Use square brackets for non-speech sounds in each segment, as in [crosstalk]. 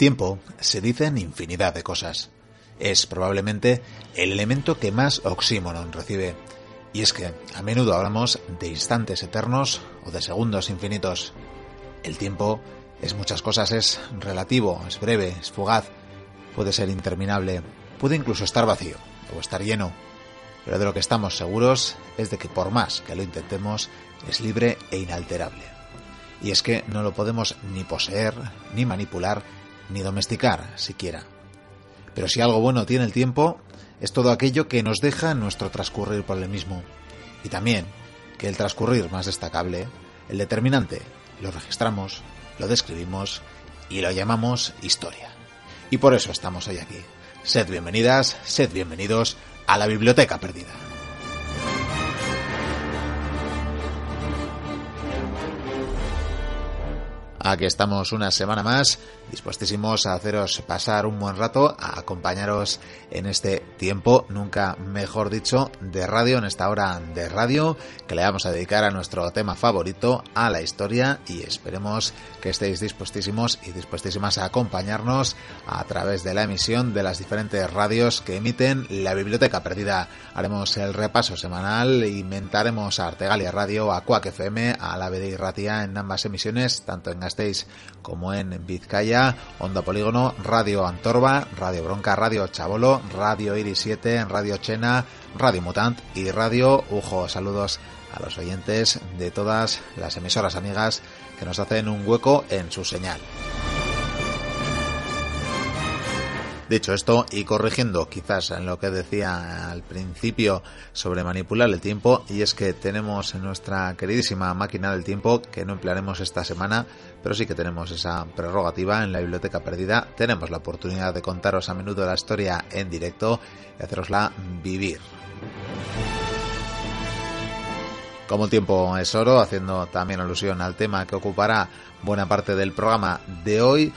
Tiempo se dicen infinidad de cosas. Es probablemente el elemento que más oxímoron recibe. Y es que a menudo hablamos de instantes eternos o de segundos infinitos. El tiempo es muchas cosas, es relativo, es breve, es fugaz, puede ser interminable, puede incluso estar vacío o estar lleno. Pero de lo que estamos seguros es de que por más que lo intentemos, es libre e inalterable. Y es que no lo podemos ni poseer, ni manipular, ni domesticar siquiera. Pero si algo bueno tiene el tiempo, es todo aquello que nos deja nuestro transcurrir por el mismo. Y también que el transcurrir más destacable, el determinante, lo registramos, lo describimos y lo llamamos historia. Y por eso estamos hoy aquí. Sed bienvenidas, sed bienvenidos a la Biblioteca Perdida. Aquí estamos una semana más, dispuestísimos a haceros pasar un buen rato, a acompañaros en este tiempo, nunca mejor dicho, de radio, en esta hora de radio, que le vamos a dedicar a nuestro tema favorito, a la historia, y esperemos que estéis dispuestísimos y dispuestísimas a acompañarnos a través de la emisión de las diferentes radios que emiten la Biblioteca Perdida. Haremos el repaso semanal, inventaremos a Artegalia Radio, a Cuac FM, a la BD Ratia en ambas emisiones, tanto en estéis como en Vizcaya, Onda Polígono, Radio Antorba, Radio Bronca, Radio Chabolo, Radio Iris 7, Radio Chena, Radio Mutant y Radio Ujo. Saludos a los oyentes de todas las emisoras amigas que nos hacen un hueco en su señal. Dicho esto, y corrigiendo quizás en lo que decía al principio sobre manipular el tiempo, y es que tenemos en nuestra queridísima máquina del tiempo que no emplearemos esta semana, pero sí que tenemos esa prerrogativa en la biblioteca perdida. Tenemos la oportunidad de contaros a menudo la historia en directo y hacerosla vivir. Como el tiempo es oro, haciendo también alusión al tema que ocupará buena parte del programa de hoy,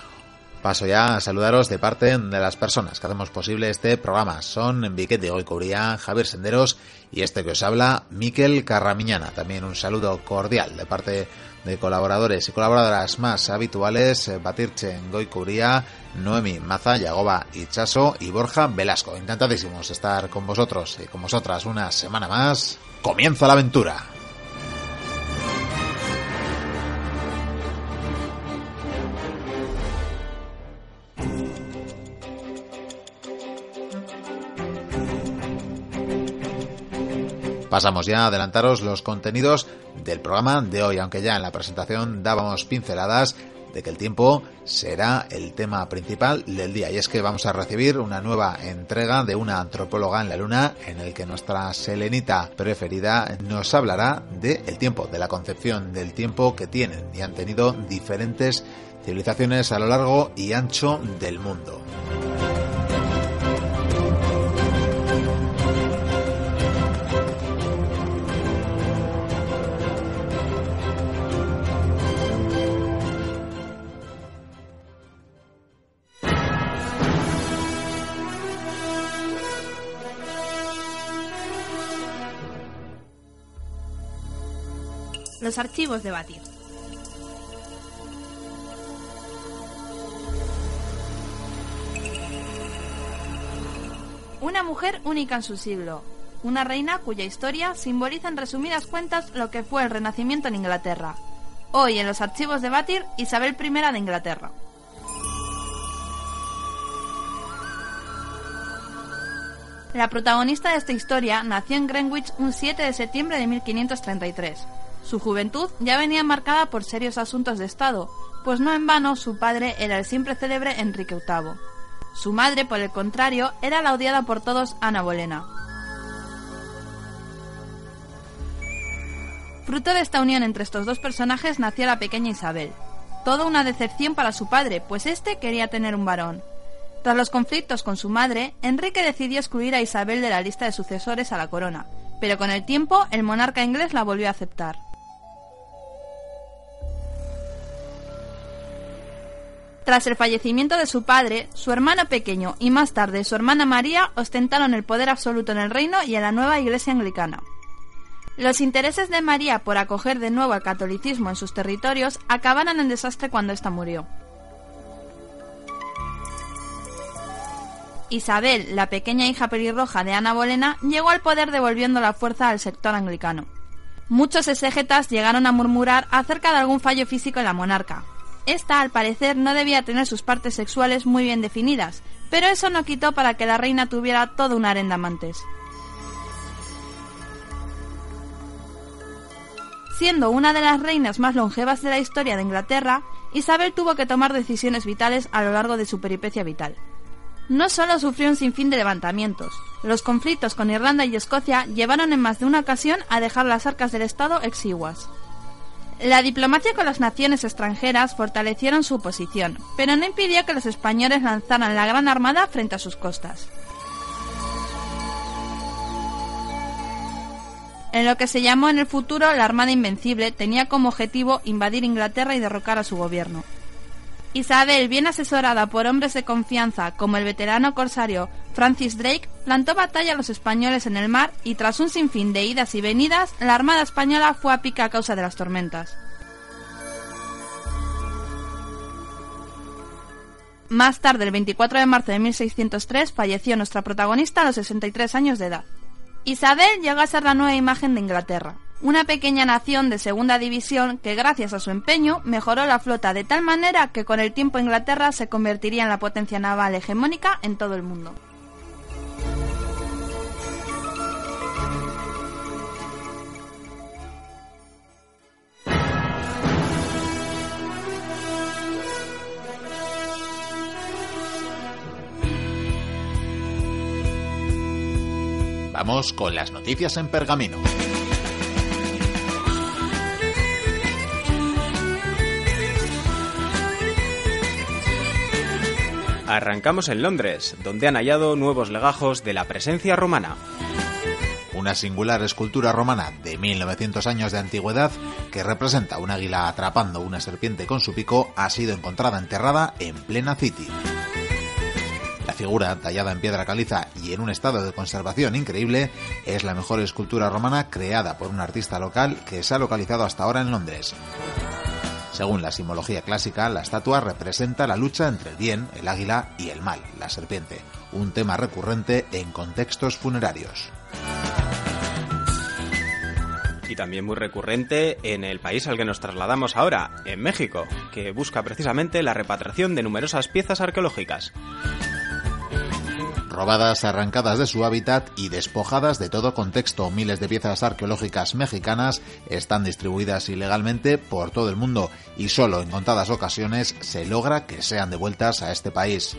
Paso ya a saludaros de parte de las personas que hacemos posible este programa. Son Enrique de Cubría, Javier Senderos y este que os habla, Miquel Carramiñana. También un saludo cordial de parte de colaboradores y colaboradoras más habituales, Batirche Goicuría, Noemi Maza, Yagoba Chaso y Borja Velasco. Encantadísimos estar con vosotros y con vosotras una semana más. ¡Comienza la aventura! Pasamos ya a adelantaros los contenidos del programa de hoy, aunque ya en la presentación dábamos pinceladas de que el tiempo será el tema principal del día y es que vamos a recibir una nueva entrega de una antropóloga en la luna en el que nuestra selenita preferida nos hablará del el tiempo, de la concepción del tiempo que tienen y han tenido diferentes civilizaciones a lo largo y ancho del mundo. Los archivos de Batir. Una mujer única en su siglo. Una reina cuya historia simboliza en resumidas cuentas lo que fue el Renacimiento en Inglaterra. Hoy en los archivos de Batir, Isabel I de Inglaterra. La protagonista de esta historia nació en Greenwich un 7 de septiembre de 1533. Su juventud ya venía marcada por serios asuntos de Estado, pues no en vano su padre era el siempre célebre Enrique VIII. Su madre, por el contrario, era la odiada por todos Ana Bolena. Fruto de esta unión entre estos dos personajes nació la pequeña Isabel. Toda una decepción para su padre, pues éste quería tener un varón. Tras los conflictos con su madre, Enrique decidió excluir a Isabel de la lista de sucesores a la corona, pero con el tiempo el monarca inglés la volvió a aceptar. Tras el fallecimiento de su padre, su hermano pequeño y más tarde su hermana María ostentaron el poder absoluto en el reino y en la nueva iglesia anglicana. Los intereses de María por acoger de nuevo el catolicismo en sus territorios acabaron en desastre cuando ésta murió. Isabel, la pequeña hija pelirroja de Ana Bolena, llegó al poder devolviendo la fuerza al sector anglicano. Muchos exégetas llegaron a murmurar acerca de algún fallo físico en la monarca, esta, al parecer, no debía tener sus partes sexuales muy bien definidas, pero eso no quitó para que la reina tuviera todo un harén de amantes. Siendo una de las reinas más longevas de la historia de Inglaterra, Isabel tuvo que tomar decisiones vitales a lo largo de su peripecia vital. No solo sufrió un sinfín de levantamientos, los conflictos con Irlanda y Escocia llevaron en más de una ocasión a dejar las arcas del Estado exiguas. La diplomacia con las naciones extranjeras fortalecieron su posición, pero no impidió que los españoles lanzaran la Gran Armada frente a sus costas. En lo que se llamó en el futuro la Armada Invencible, tenía como objetivo invadir Inglaterra y derrocar a su gobierno. Isabel, bien asesorada por hombres de confianza como el veterano corsario Francis Drake, plantó batalla a los españoles en el mar y tras un sinfín de idas y venidas, la Armada Española fue a pica a causa de las tormentas. Más tarde, el 24 de marzo de 1603, falleció nuestra protagonista a los 63 años de edad. Isabel llegó a ser la nueva imagen de Inglaterra una pequeña nación de segunda división que gracias a su empeño mejoró la flota de tal manera que con el tiempo Inglaterra se convertiría en la potencia naval hegemónica en todo el mundo. Vamos con las noticias en pergamino. Arrancamos en Londres, donde han hallado nuevos legajos de la presencia romana. Una singular escultura romana de 1900 años de antigüedad que representa un águila atrapando una serpiente con su pico ha sido encontrada enterrada en plena City. La figura, tallada en piedra caliza y en un estado de conservación increíble, es la mejor escultura romana creada por un artista local que se ha localizado hasta ahora en Londres. Según la simbología clásica, la estatua representa la lucha entre el bien, el águila, y el mal, la serpiente, un tema recurrente en contextos funerarios. Y también muy recurrente en el país al que nos trasladamos ahora, en México, que busca precisamente la repatriación de numerosas piezas arqueológicas robadas, arrancadas de su hábitat y despojadas de todo contexto. Miles de piezas arqueológicas mexicanas están distribuidas ilegalmente por todo el mundo y solo en contadas ocasiones se logra que sean devueltas a este país.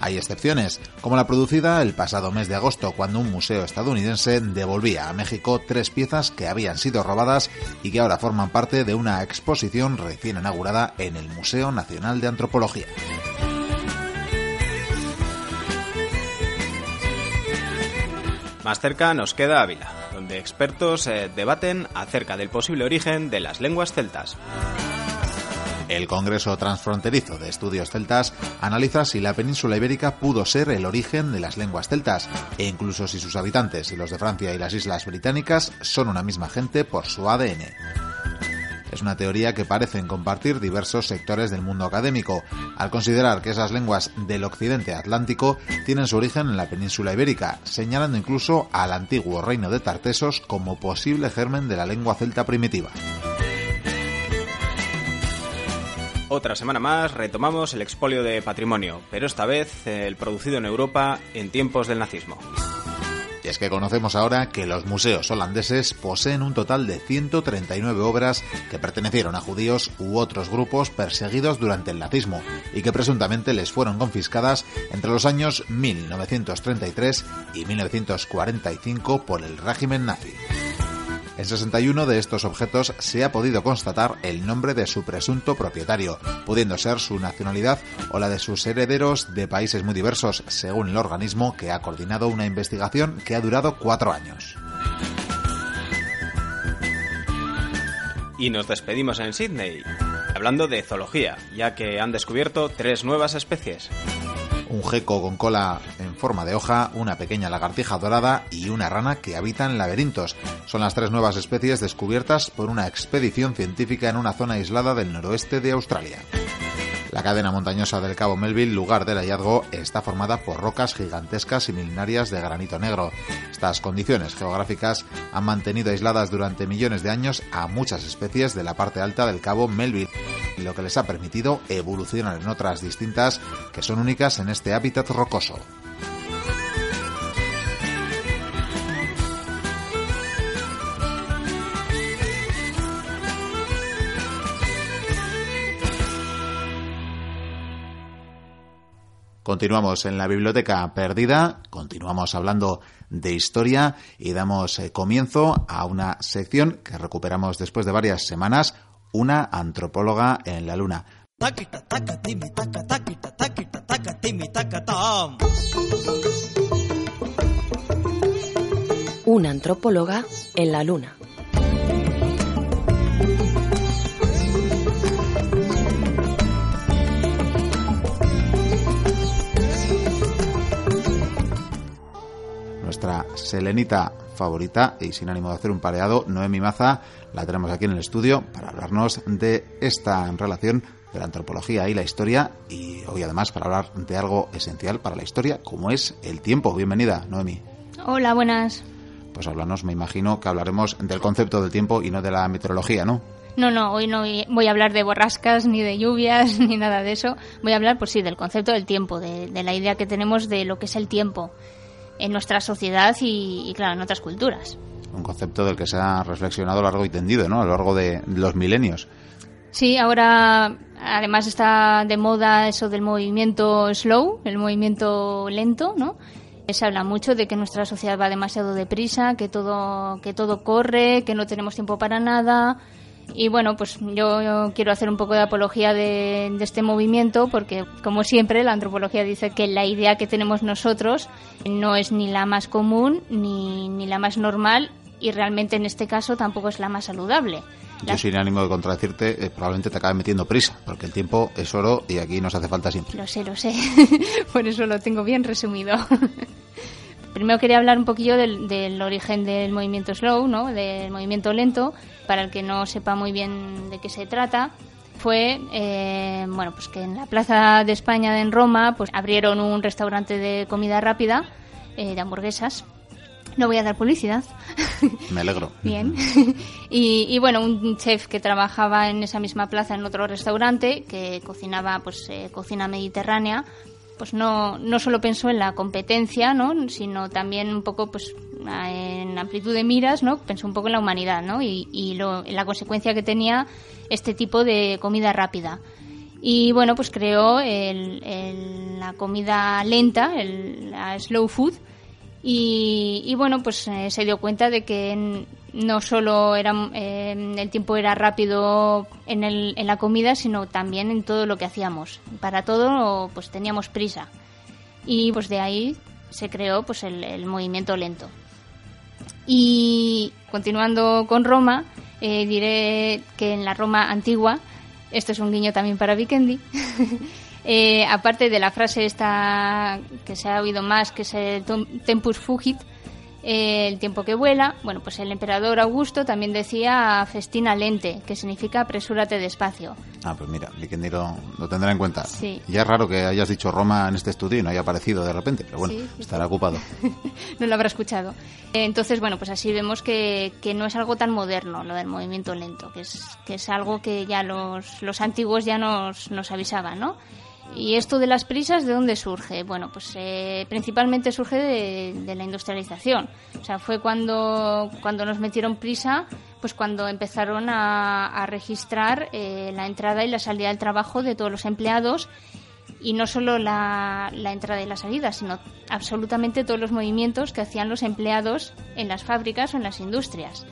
Hay excepciones, como la producida el pasado mes de agosto, cuando un museo estadounidense devolvía a México tres piezas que habían sido robadas y que ahora forman parte de una exposición recién inaugurada en el Museo Nacional de Antropología. Más cerca nos queda Ávila, donde expertos eh, debaten acerca del posible origen de las lenguas celtas. El Congreso Transfronterizo de Estudios Celtas analiza si la península ibérica pudo ser el origen de las lenguas celtas, e incluso si sus habitantes y los de Francia y las Islas Británicas son una misma gente por su ADN. Es una teoría que parecen compartir diversos sectores del mundo académico, al considerar que esas lenguas del occidente atlántico tienen su origen en la península ibérica, señalando incluso al antiguo reino de Tartesos como posible germen de la lengua celta primitiva. Otra semana más retomamos el expolio de patrimonio, pero esta vez el producido en Europa en tiempos del nazismo. Es que conocemos ahora que los museos holandeses poseen un total de 139 obras que pertenecieron a judíos u otros grupos perseguidos durante el nazismo y que presuntamente les fueron confiscadas entre los años 1933 y 1945 por el régimen nazi. En 61 de estos objetos se ha podido constatar el nombre de su presunto propietario, pudiendo ser su nacionalidad o la de sus herederos de países muy diversos, según el organismo que ha coordinado una investigación que ha durado cuatro años. Y nos despedimos en Sydney, hablando de zoología, ya que han descubierto tres nuevas especies un geco con cola en forma de hoja, una pequeña lagartija dorada y una rana que habitan laberintos. Son las tres nuevas especies descubiertas por una expedición científica en una zona aislada del noroeste de Australia. La cadena montañosa del Cabo Melville, lugar del hallazgo, está formada por rocas gigantescas y milenarias de granito negro. Estas condiciones geográficas han mantenido aisladas durante millones de años a muchas especies de la parte alta del Cabo Melville, lo que les ha permitido evolucionar en otras distintas que son únicas en este hábitat rocoso. Continuamos en la biblioteca perdida, continuamos hablando de historia y damos eh, comienzo a una sección que recuperamos después de varias semanas, una antropóloga en la luna. Una antropóloga en la luna. nuestra selenita favorita y sin ánimo de hacer un pareado, Noemi Maza, la tenemos aquí en el estudio para hablarnos de esta relación de la antropología y la historia y hoy además para hablar de algo esencial para la historia como es el tiempo. Bienvenida, Noemi. Hola, buenas. Pues háblanos, me imagino que hablaremos del concepto del tiempo y no de la meteorología, ¿no? No, no, hoy no voy a hablar de borrascas, ni de lluvias, [laughs] ni nada de eso. Voy a hablar, pues sí, del concepto del tiempo, de, de la idea que tenemos de lo que es el tiempo en nuestra sociedad y, claro, en otras culturas. Un concepto del que se ha reflexionado largo y tendido, ¿no? A lo largo de los milenios. Sí, ahora además está de moda eso del movimiento slow, el movimiento lento, ¿no? Se habla mucho de que nuestra sociedad va demasiado deprisa, que todo, que todo corre, que no tenemos tiempo para nada, y bueno, pues yo, quiero hacer un poco de apología de, este movimiento porque, como siempre, la antropología dice que la idea que tenemos nosotros no es ni la más común ni, ni la más normal y realmente en este caso tampoco es la más saludable. Yo sin ánimo de contradecirte, eh, probablemente te acabe metiendo prisa, porque el tiempo es oro y aquí nos hace falta siempre. Lo sé, lo sé. [laughs] Por eso lo tengo bien resumido. [laughs] Primero quería hablar un poquillo del, origen del movimiento slow, ¿no? del movimiento lento, para el que no sepa muy bien de qué se trata. Fue eh, bueno, pues que en la Plaza de España en Roma pues abrieron un restaurante de comida rápida, eh, de hamburguesas, no voy a dar publicidad. [laughs] Me alegro. Bien. [laughs] Y, bueno, un chef que trabajaba en esa misma plaza en otro restaurante, que cocinaba pues eh, cocina mediterránea, pues no, no solo pensó en la competencia, ¿no? sino también un poco pues en amplitud de miras, ¿no? pensó un poco en la humanidad ¿no? y, y lo, en la consecuencia que tenía este tipo de comida rápida. Y bueno, pues creó el, la comida lenta, el, la slow food, y, bueno, pues eh, se dio cuenta de que no solo era, eh, el tiempo era rápido en, el, en la comida, sino también en todo lo que hacíamos. Para todo pues teníamos prisa. Y pues de ahí se creó pues el, movimiento lento. Y continuando con Roma, eh, diré que en la Roma antigua, esto es un guiño también para Vikendi, [laughs] eh, aparte de la frase esta que se ha oído más, que es el tempus fugit, el tiempo que vuela. Bueno, pues el emperador Augusto también decía festina lente, que significa apresúrate despacio. Ah, pues mira, lo, lo tendrá en cuenta. Sí. Ya es raro que hayas dicho Roma en este estudio y no haya aparecido de repente, pero bueno, estará ocupado. [laughs] no lo habrá escuchado. Entonces, bueno, pues así vemos que, que, no es algo tan moderno lo del movimiento lento, que es, que es algo que ya los, los antiguos ya nos, nos avisaban, ¿no? ¿Y esto de las prisas de dónde surge? Bueno, pues eh, principalmente surge de, la industrialización. O sea, fue cuando, cuando nos metieron prisa, pues cuando empezaron a, registrar eh, la entrada y la salida del trabajo de todos los empleados y no solo la, la, entrada y la salida, sino absolutamente todos los movimientos que hacían los empleados en las fábricas o en las industrias.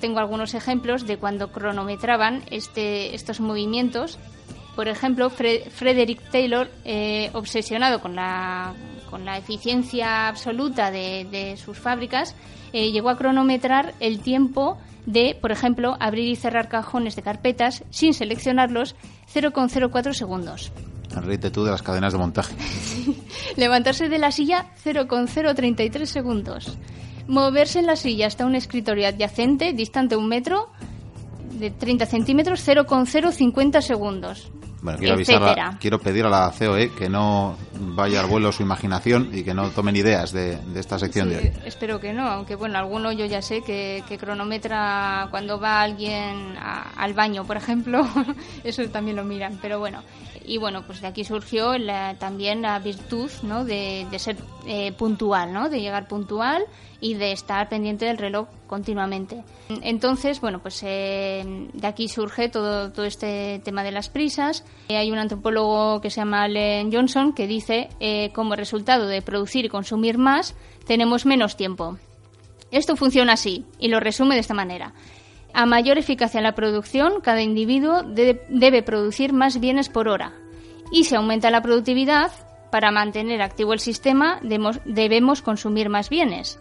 tengo algunos ejemplos de cuando cronometraban este, estos movimientos. Por ejemplo, Frederick Taylor, eh, obsesionado con la, con la eficiencia absoluta de, sus fábricas, eh, llegó a cronometrar el tiempo de, por ejemplo, abrir y cerrar cajones de carpetas sin seleccionarlos 0,04 segundos. Ríete tú de las cadenas de montaje. [laughs] Levantarse de la silla 0,033 segundos. Moverse en la silla hasta un escritorio adyacente, distante un metro, de 30 centímetros, 0,050 segundos. Bueno, quiero, avisar quiero pedir a la COE que no vaya al vuelo su imaginación y que no tomen ideas de, esta sección de hoy. Espero que no, aunque bueno, alguno yo ya sé que, cronometra cuando va alguien al baño, por ejemplo, [laughs] eso también lo miran, pero bueno y bueno, pues de aquí surgió también la virtud ¿no? de, ser eh, puntual, ¿no? de llegar puntual y de estar pendiente del reloj continuamente. Entonces, bueno, pues eh, de aquí surge todo, todo este tema de las prisas. Eh, hay un antropólogo que se llama Allen Johnson que dice, como resultado de producir y consumir más, tenemos menos tiempo. Esto funciona así y lo resume de esta manera. A mayor eficacia en la producción, cada individuo debe producir más bienes por hora. Y si aumenta la productividad, para mantener activo el sistema debemos consumir más bienes.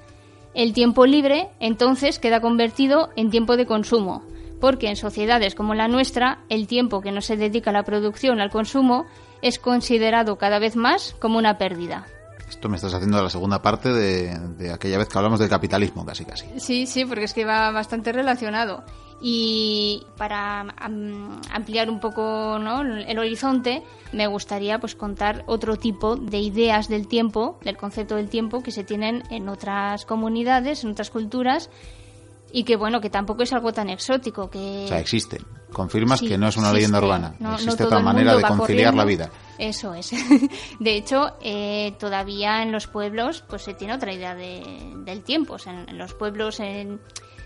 El tiempo libre, entonces, queda convertido en tiempo de consumo, porque en sociedades como la nuestra, el tiempo que no se dedica a la producción, al consumo, es considerado cada vez más como una pérdida. Esto me estás haciendo la segunda parte de, aquella vez que hablamos del capitalismo, casi casi. Sí, sí, porque es que va bastante relacionado. Y para ampliar un poco el horizonte, me gustaría pues contar otro tipo de ideas del tiempo, del concepto del tiempo que se tienen en otras comunidades, en otras culturas y que bueno que tampoco es algo tan exótico que o sea existe. Confirmas que no es una leyenda urbana. Existe otra manera de conciliar la vida. Eso es. [laughs] De hecho eh, todavía en los pueblos pues se tiene otra idea del tiempo. En, los pueblos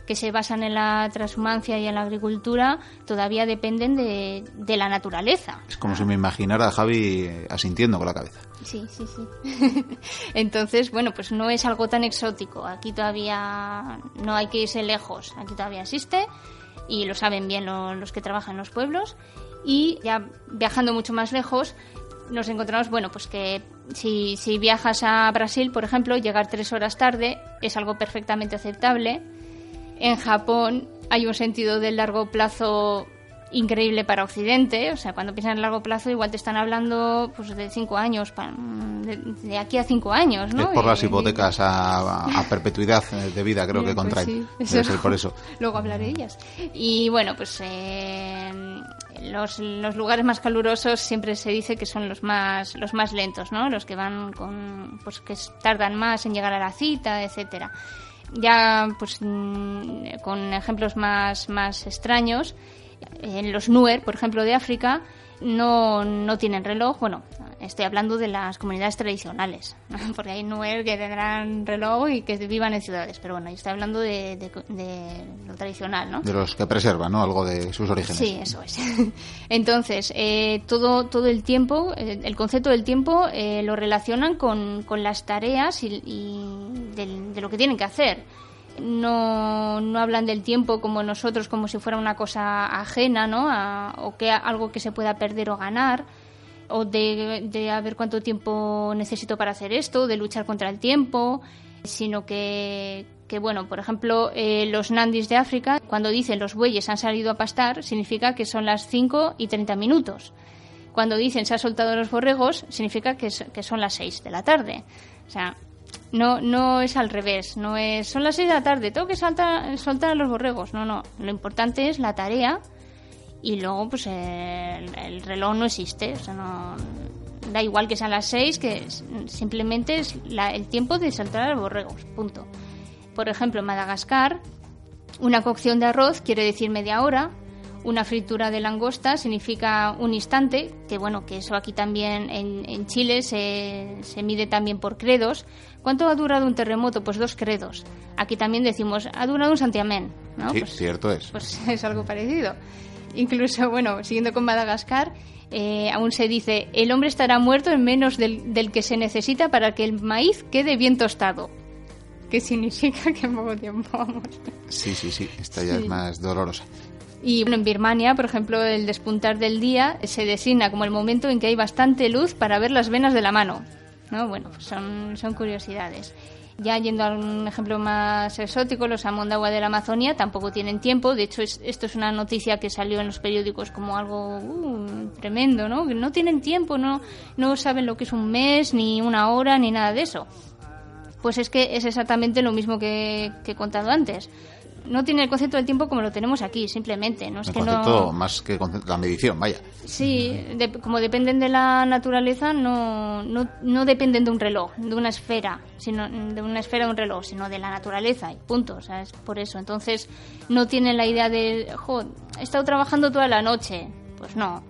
que se basan en la transhumancia y en la agricultura todavía dependen de, de la naturaleza. Es como si me imaginara a Javi asintiendo con la cabeza Sí, sí, sí. [laughs] Entonces, bueno, pues no es algo tan exótico. Aquí todavía no hay que irse lejos. Aquí todavía existe y lo saben bien los que trabajan en los pueblos. Y ya viajando mucho más lejos, nos encontramos, bueno, pues que si, si viajas a Brasil, por ejemplo, llegar tres horas tarde es algo perfectamente aceptable. En Japón hay un sentido del largo plazo increíble para Occidente. O sea, cuando piensan en largo plazo, igual te están hablando pues, de cinco años, de, aquí a cinco años, ¿no? Es por las hipotecas a, perpetuidad de vida, creo que pues contraen. Debe ser por eso. [laughs] Luego hablaré de ellas. Y bueno, pues los, los, lugares más calurosos siempre se dice que son los más, los más lentos, ¿no? Los que van con, pues que tardan más en llegar a la cita, etcétera ya pues mm, con ejemplos más, más extraños en los Nuer, por ejemplo, de África, no, no tienen reloj. Bueno, estoy hablando de las comunidades tradicionales, [laughs] porque hay Nuer que tendrán reloj y que vivan en ciudades. Pero bueno, yo estoy hablando de, lo tradicional, ¿no? De los que preservan, ¿no? Algo de sus orígenes. Sí, eso es. [laughs] Entonces, eh, todo, todo el tiempo, eh, el concepto del tiempo eh, lo relacionan con, con las tareas y, de lo que tienen que hacer no, no hablan del tiempo como nosotros, como si fuera una cosa ajena, ¿no? o que algo que se pueda perder o ganar, o de, de a cuánto tiempo necesito para hacer esto, de luchar contra el tiempo, sino que, que bueno, por ejemplo, eh, los nandis de África, cuando dicen los bueyes han salido a pastar, significa que son las 5 y 30 minutos. Cuando dicen se ha soltado los borregos, significa que, que son las 6 de la tarde. O sea, no, no es al revés, no es son las 6 de la tarde, tengo que saltar, soltar a los borregos. No, no, lo importante es la tarea y luego pues el, reloj no existe, o sea, no da igual que sean las 6, que simplemente es el tiempo de saltar a los borregos, punto. Por ejemplo, en Madagascar, una cocción de arroz quiere decir media hora, una fritura de langosta significa un instante, que bueno, que eso aquí también en, en Chile se, se, mide también por credos. ¿Cuánto ha durado un terremoto? Pues dos credos. Aquí también decimos, ha durado un santiamén, ¿no? Sí, pues, cierto es. Pues [laughs] es algo parecido. Incluso, bueno, siguiendo con Madagascar, eh, aún se dice, el hombre estará muerto en menos del, del que se necesita para que el maíz quede bien tostado. [laughs] que significa que poco tiempo vamos. Sí, sí, sí, esta ya es más dolorosa. Y bueno, en Birmania, por ejemplo, el despuntar del día se designa como el momento en que hay bastante luz para ver las venas de la mano. ¿no? Bueno, pues son, son curiosidades. Ya yendo a un ejemplo más exótico, los Amondagua de la Amazonia tampoco tienen tiempo. De hecho, esto es una noticia que salió en los periódicos como algo uh, tremendo, ¿no? Que no tienen tiempo, no, no saben lo que es un mes, ni una hora, ni nada de eso. Pues es que es exactamente lo mismo que, que he contado antes no tiene el concepto del tiempo como lo tenemos aquí, simplemente. No es el que concepto no... más que la medición, vaya. Sí, como dependen de la naturaleza, no, no, no, dependen de un reloj, de una esfera, sino de una esfera de un reloj, sino de la naturaleza y punto. O sea, es por eso. Entonces, no tienen la idea de, jo, he estado trabajando toda la noche. Pues no.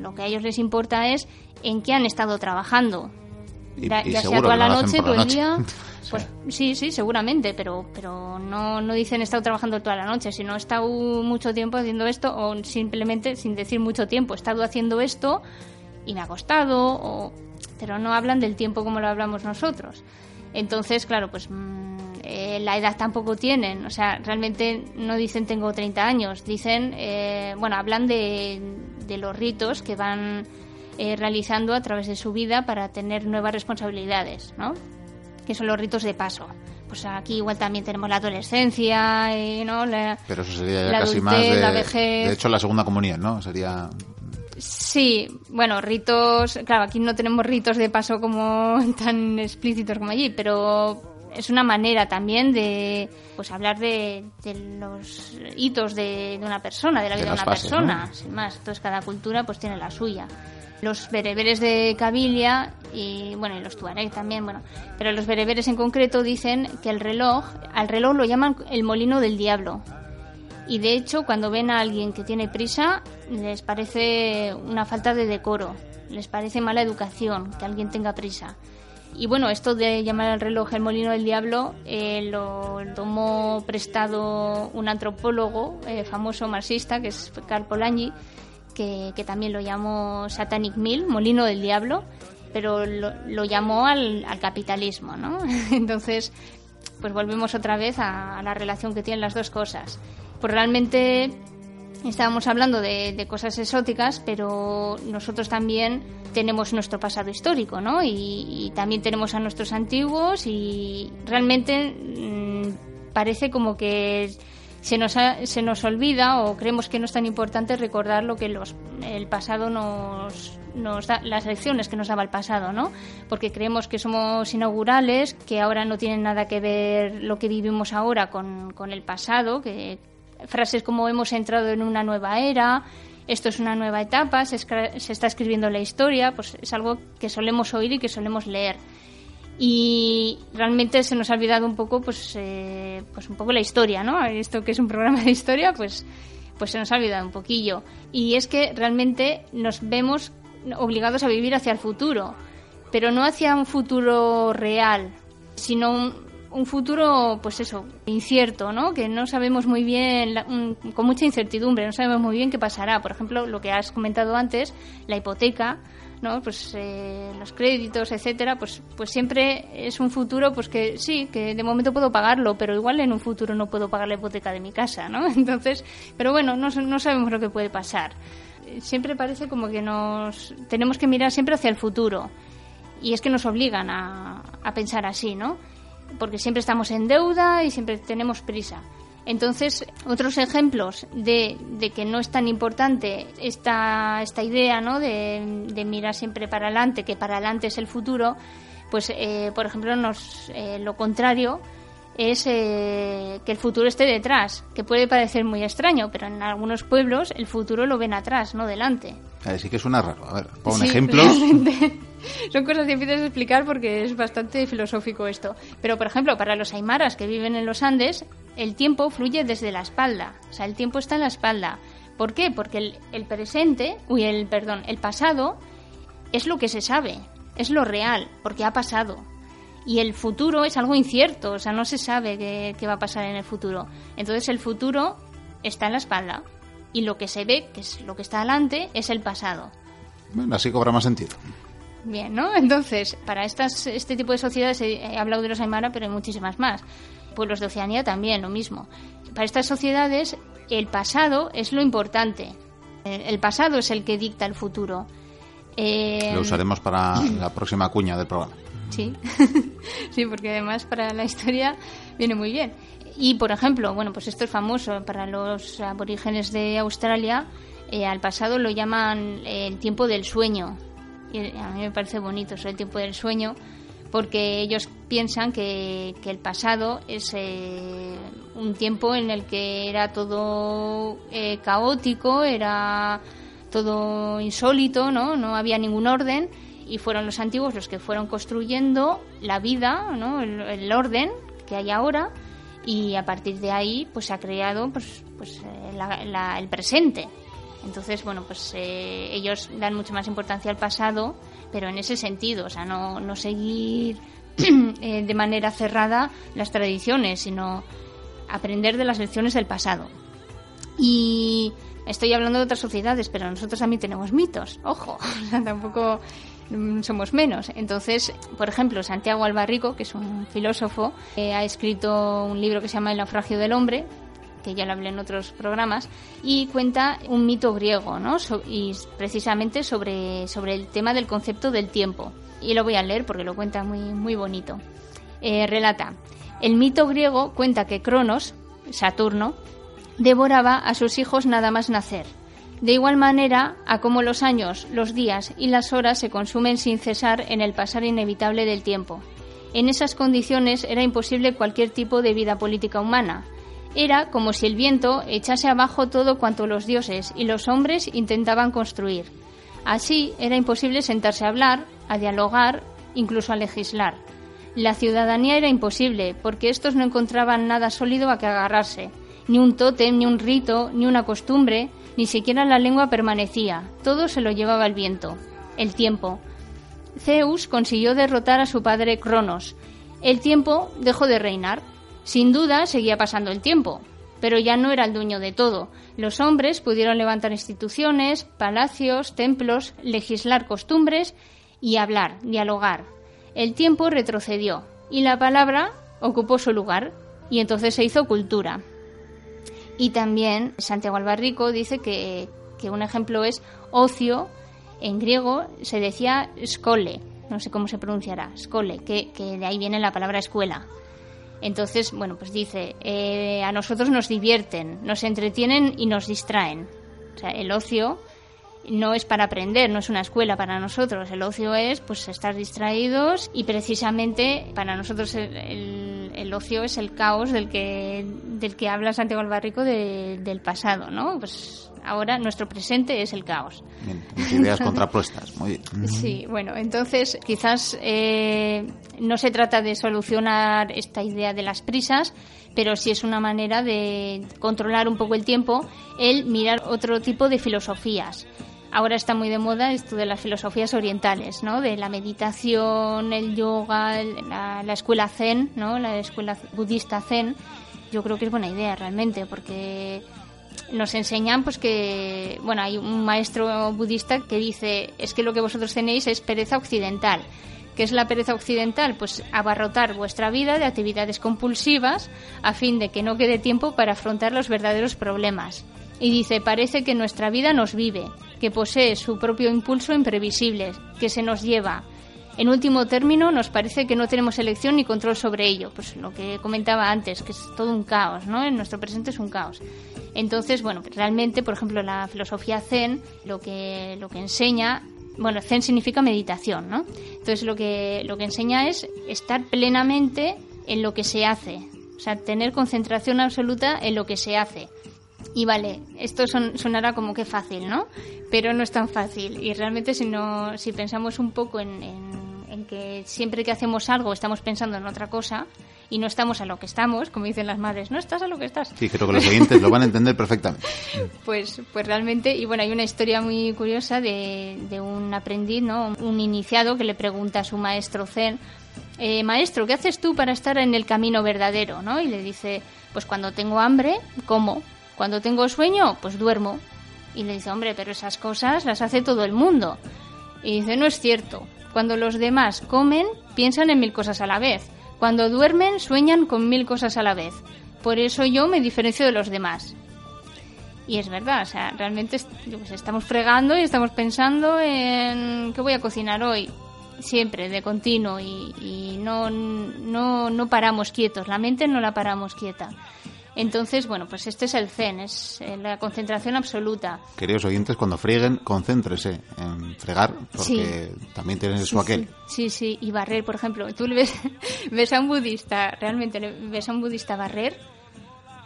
Lo que a ellos les importa es en qué han estado trabajando. Y, ya, y sea toda la noche, todo el día. [laughs] Pues sí, sí, seguramente, pero, pero no, no dicen he estado trabajando toda la noche, sino he estado mucho tiempo haciendo esto o simplemente sin decir mucho tiempo, he estado haciendo esto y me ha costado, o... pero no hablan del tiempo como lo hablamos nosotros. Entonces, claro, pues mm, eh, la edad tampoco tienen, o sea, realmente no dicen tengo 30 años, dicen, eh, bueno, hablan de, de los ritos que van eh, realizando a través de su vida para tener nuevas responsabilidades, ¿no? Que son los ritos de paso. Pues aquí igual también tenemos la adolescencia, eh, ¿no? La, Pero eso sería ya la casi adultez, más de, la vejez. de hecho la segunda comunión, ¿no? Sería Sí, bueno, ritos, claro, aquí no tenemos ritos de paso como [laughs] tan explícitos como allí, pero es una manera también de pues hablar de, de los hitos de, de una persona, de la vida de, una fases, persona, ¿no? sin más. Entonces cada cultura pues tiene la suya. Los bereberes de Cabilia y bueno, y los tuareg también, bueno, pero los bereberes en concreto dicen que el reloj, al reloj lo llaman el molino del diablo. Y de hecho, cuando ven a alguien que tiene prisa, les parece una falta de decoro, les parece mala educación que alguien tenga prisa. Y bueno, esto de llamar al reloj el molino del diablo eh, lo tomó prestado un antropólogo eh, famoso marxista, que es Karl Polanyi, que, también lo llamó Satanic Mill, molino del diablo, pero lo, lo llamó al, al capitalismo, ¿no? [laughs] Entonces, pues volvemos otra vez a, la relación que tienen las dos cosas. Pues realmente estábamos hablando de, de cosas exóticas, pero nosotros también tenemos nuestro pasado histórico, ¿no? Y, y también tenemos a nuestros antiguos y realmente mm, parece como que se nos, ha- se nos olvida o creemos que no es tan importante recordar lo que los, el pasado nos, nos da, las lecciones que nos daba el pasado, ¿no? Porque creemos que somos inaugurales, que ahora no tienen nada que ver lo que vivimos ahora con, con el pasado, que frases como hemos entrado en una nueva era, esto es una nueva etapa, se, se está escribiendo la historia, pues es algo que solemos oír y que solemos leer y realmente se nos ha olvidado un poco pues eh, pues un poco la historia no esto que es un programa de historia pues pues se nos ha olvidado un poquillo. Y es que realmente nos vemos obligados a vivir hacia el futuro pero no hacia un futuro real sino un, un futuro pues eso incierto no que no sabemos muy bien la- un- con mucha incertidumbre no sabemos muy bien qué pasará. Por ejemplo lo que has comentado antes la hipoteca ¿no? Pues eh, los créditos, etcétera, pues, pues siempre es un futuro, pues que sí, que de momento puedo pagarlo, pero igual en un futuro no puedo pagar la hipoteca de mi casa, ¿no? [laughs] Entonces, pero bueno, no, no sabemos lo que puede pasar. Siempre parece como que nos tenemos que mirar siempre hacia el futuro y es que nos obligan a, a pensar así, ¿no? Porque siempre estamos en deuda y siempre tenemos prisa. Entonces, otros ejemplos de, de que no es tan importante esta, esta idea ¿no? de, de mirar siempre para adelante, que para adelante es el futuro, pues, eh, por ejemplo, nos, eh, lo contrario es eh, que el futuro esté detrás, que puede parecer muy extraño, pero en algunos pueblos el futuro lo ven atrás, no delante. Sí que suena raro. A ver, pon un Sí, ejemplo. [laughs] Son cosas difíciles de explicar porque es bastante filosófico esto. Pero, por ejemplo, para los aymaras que viven en los Andes, el tiempo fluye desde la espalda. O sea, el tiempo está en la espalda. ¿Por qué? Porque el, el presente, uy, el, perdón, el pasado es lo que se sabe, es lo real, porque ha pasado. Y el futuro es algo incierto, o sea, no se sabe qué, qué va a pasar en el futuro. Entonces el futuro está en la espalda. Y lo que se ve, que es lo que está delante, es el pasado. Bueno, así cobra más sentido. Bien, ¿no? Entonces, para estas, este tipo de sociedades, he, hablado de los Aymara, pero hay muchísimas más. Pueblos de Oceanía también, lo mismo. Para estas sociedades, el pasado es lo importante. El pasado es el que dicta el futuro. Eh, lo usaremos para la próxima cuña del programa. Sí, [laughs] sí, porque además para la historia viene muy bien. Y, por ejemplo, bueno, pues esto es famoso para los aborígenes de Australia. Eh, al pasado lo llaman el tiempo del sueño. Y a mí me parece bonito eso, el tiempo del sueño, porque ellos piensan que, que el pasado es eh, un tiempo en el que era todo eh, caótico, era todo insólito, ¿no? No había ningún orden y fueron los antiguos los que fueron construyendo la vida, ¿no? el, orden que hay ahora y a partir de ahí pues se ha creado pues, pues eh, el presente. Entonces, bueno, pues eh, ellos dan mucha más importancia al pasado, pero en ese sentido, o sea, no, no seguir [clears throat] eh, de manera cerrada las tradiciones, sino aprender de las lecciones del pasado. Y estoy hablando de otras sociedades, pero nosotros también tenemos mitos, ojo, [laughs] tampoco Mm, somos menos. Entonces, por ejemplo, Santiago Albarrico, que es un filósofo, eh, ha escrito un libro que se llama El naufragio del hombre, que ya lo hablé en otros programas, y cuenta un mito griego, ¿no? y precisamente sobre, sobre el tema del concepto del tiempo. Y lo voy a leer porque lo cuenta muy, muy bonito. Eh, relata, el mito griego cuenta que Cronos, Saturno, devoraba a sus hijos nada más nacer de igual manera a cómo los años, los días y las horas se consumen sin cesar en el pasar inevitable del tiempo. En esas condiciones era imposible cualquier tipo de vida política humana. Era como si el viento echase abajo todo cuanto los dioses y los hombres intentaban construir. Así era imposible sentarse a hablar, a dialogar, incluso a legislar. La ciudadanía era imposible, porque estos no encontraban nada sólido a que agarrarse, ni un tótem, ni un rito, ni una costumbre, ni siquiera la lengua permanecía, todo se lo llevaba el viento, el tiempo. Zeus consiguió derrotar a su padre Cronos. El tiempo dejó de reinar. Sin duda seguía pasando el tiempo, pero ya no era el dueño de todo. Los hombres pudieron levantar instituciones, palacios, templos, legislar costumbres y hablar, dialogar. El tiempo retrocedió y la palabra ocupó su lugar y entonces se hizo cultura. Y también Santiago Albarrico dice que, un ejemplo es ocio, en griego se decía skole, no sé cómo se pronunciará, skole, que, que de ahí viene la palabra escuela. Entonces, bueno, pues dice, eh, a nosotros nos divierten, nos entretienen y nos distraen. O sea, el ocio no es para aprender, no es una escuela para nosotros. El ocio es pues estar distraídos y precisamente para nosotros el, el, ocio es el caos del que, del que habla Santiago Albarrico del pasado, ¿no? Pues ahora nuestro presente es el caos. Bien, ideas contrapuestas, muy bien. [laughs] Sí, bueno, entonces quizás eh, no se trata de solucionar esta idea de las prisas, pero sí es una manera de controlar un poco el tiempo, el mirar otro tipo de filosofías ahora está muy de moda esto de las filosofías orientales, ¿no? De la meditación, el yoga, la, escuela zen, ¿no? La escuela budista zen. Yo creo que es buena idea realmente porque nos enseñan pues que bueno hay un maestro budista que dice es que lo que vosotros tenéis es pereza occidental ¿Qué es la pereza occidental? Pues abarrotar vuestra vida de actividades compulsivas a fin de que no quede tiempo para afrontar los verdaderos problemas. Y dice, parece que nuestra vida nos vive, que posee su propio impulso imprevisible, que se nos lleva. En último término, nos parece que no tenemos elección ni control sobre ello. Pues lo que comentaba antes, que es todo un caos, ¿no? En nuestro presente es un caos. Entonces, bueno, realmente, por ejemplo, la filosofía zen lo que, lo que enseña, bueno, zen significa meditación, ¿no? Entonces lo que, lo que enseña es estar plenamente en lo que se hace, o sea, tener concentración absoluta en lo que se hace. Y vale, esto son, sonará como que fácil, ¿no? Pero no es tan fácil. Y realmente si, no, si pensamos un poco en, en, que siempre que hacemos algo estamos pensando en otra cosa y no estamos a lo que estamos, como dicen las madres, no estás a lo que estás. Sí, creo que los oyentes lo van a entender perfectamente. [laughs] Pues, pues realmente, y bueno, hay una historia muy curiosa de, de un aprendiz, ¿no? Un iniciado que le pregunta a su maestro Zen, eh, maestro, ¿qué haces tú para estar en el camino verdadero? ¿no? Y le dice, pues cuando tengo hambre, como. Cuando tengo sueño, pues duermo. Y le dice, hombre, pero esas cosas las hace todo el mundo. Y dice, no es cierto. cuando los demás comen, piensan en mil cosas a la vez. Cuando duermen, sueñan con mil cosas a la vez. Por eso yo me diferencio de los demás. Y es verdad, o sea, realmente pues, estamos fregando y estamos pensando en qué voy a cocinar hoy. Siempre, de continuo, y, y no, no, no paramos quietos, la mente no la paramos quieta. Entonces, bueno, pues este es el zen, es eh, la concentración absoluta. Queridos oyentes, cuando frieguen, concéntrese en fregar, porque también tiene su aquel. Sí. sí, y barrer, por ejemplo. Tú ves, [laughs] ves a un budista, realmente ves a un budista barrer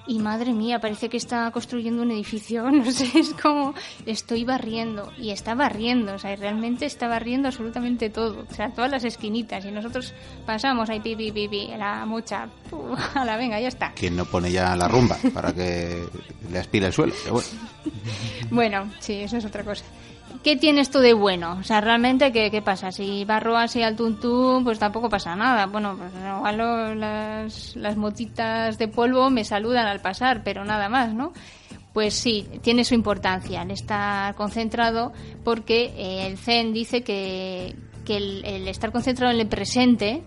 y madre mía, parece que está construyendo un edificio, [laughs] no sé, es como estoy barriendo y está barriendo, o sea, realmente está barriendo absolutamente todo, o sea, todas las esquinitas y nosotros pasamos ahí pipi pipi, la mocha, [laughs] a la venga, ya está. ¿Quién no pone ya la rumba para que le aspire el suelo? bueno. [laughs] bueno, sí, eso es otra cosa. ¿Qué tiene esto de bueno? O sea, realmente, ¿qué, qué pasa? Si barro así al tuntún, pues tampoco pasa nada. Bueno, pues igual las, las motitas de polvo me saludan al pasar, pero nada más, ¿no? Pues sí, tiene su importancia el estar concentrado porque eh, el Zen dice que, que el, el estar concentrado en el presente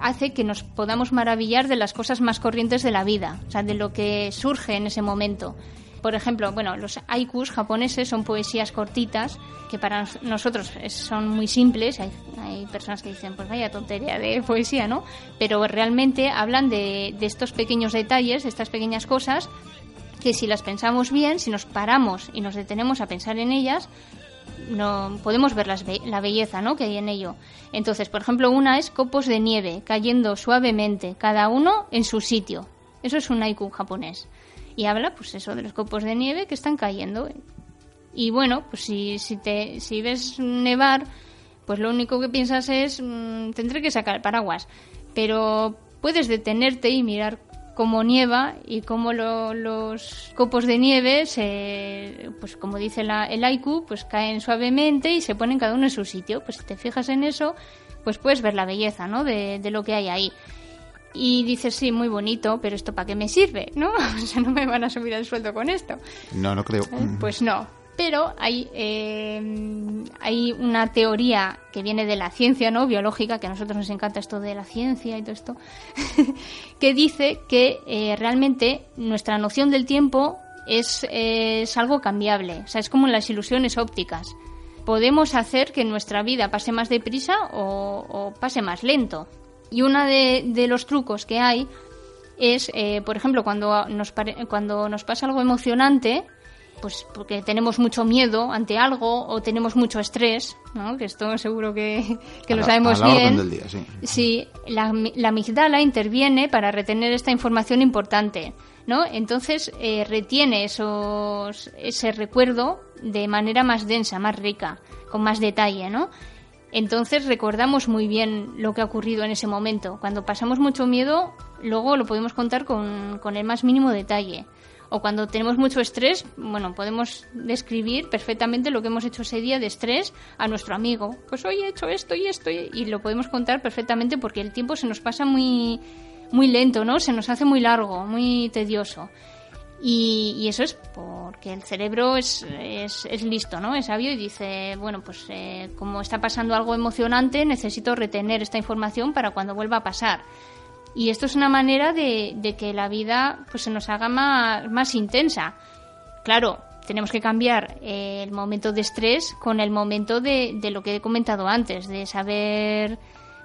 hace que nos podamos maravillar de las cosas más corrientes de la vida, o sea, de lo que surge en ese momento por ejemplo, bueno, los haikus japoneses son poesías cortitas que para nosotros son muy simples. Hay, personas que dicen, pues vaya tontería de poesía, ¿no? Pero realmente hablan de, estos pequeños detalles, de estas pequeñas cosas que si las pensamos bien, si nos paramos y nos detenemos a pensar en ellas, no podemos ver la belleza ¿no? que hay en ello. Entonces, por ejemplo, una es copos de nieve cayendo suavemente, cada uno en su sitio. Eso es un haiku japonés y habla pues eso de los copos de nieve que están cayendo y bueno pues si, si te si ves nevar pues lo único que piensas es mm, tendré que sacar el paraguas. Pero puedes detenerte y mirar cómo nieva y cómo los copos de nieve se, pues como dice la, el haiku pues caen suavemente y se ponen cada uno en su sitio. Pues si te fijas en eso pues puedes ver la belleza ¿no? de, de lo que hay ahí y dices, sí, muy bonito, pero ¿esto para qué me sirve? [laughs] ¿No? O sea, no me van a subir el sueldo con esto. No, no creo. Eh, pues no. Pero hay, eh, hay una teoría que viene de la ciencia no biológica, que a nosotros nos encanta esto de la ciencia y todo esto, [laughs] que dice que eh, realmente nuestra noción del tiempo es, es algo cambiable. O sea, es como las ilusiones ópticas podemos hacer que nuestra vida pase más deprisa o, o pase más lento. Y uno de, los trucos que hay es, eh, por ejemplo, cuando nos, cuando nos pasa algo emocionante, pues porque tenemos mucho miedo ante algo o tenemos mucho estrés, ¿no? que esto seguro que, lo sabemos bien. sí. la, la, amigdala interviene para retener esta información importante, ¿no? Entonces eh, retiene esos, ese recuerdo de manera más densa, más rica, con más detalle, ¿no? Entonces recordamos muy bien lo que ha ocurrido en ese momento. Cuando pasamos mucho miedo, luego lo podemos contar con, el más mínimo detalle. O cuando tenemos mucho estrés, bueno, podemos describir perfectamente lo que hemos hecho ese día de estrés a nuestro amigo. Pues hoy he hecho esto y esto y lo podemos contar perfectamente porque el tiempo se nos pasa muy, muy lento, ¿no? Se nos hace muy largo, muy tedioso. Y, eso es porque el cerebro es, es, listo, ¿no? Es sabio y dice, bueno, pues eh, como está pasando algo emocionante, necesito retener esta información para cuando vuelva a pasar. Y esto es una manera de, que la vida pues se nos haga más, más intensa. Claro, tenemos que cambiar el momento de estrés con el momento de, de lo que he comentado antes, de saber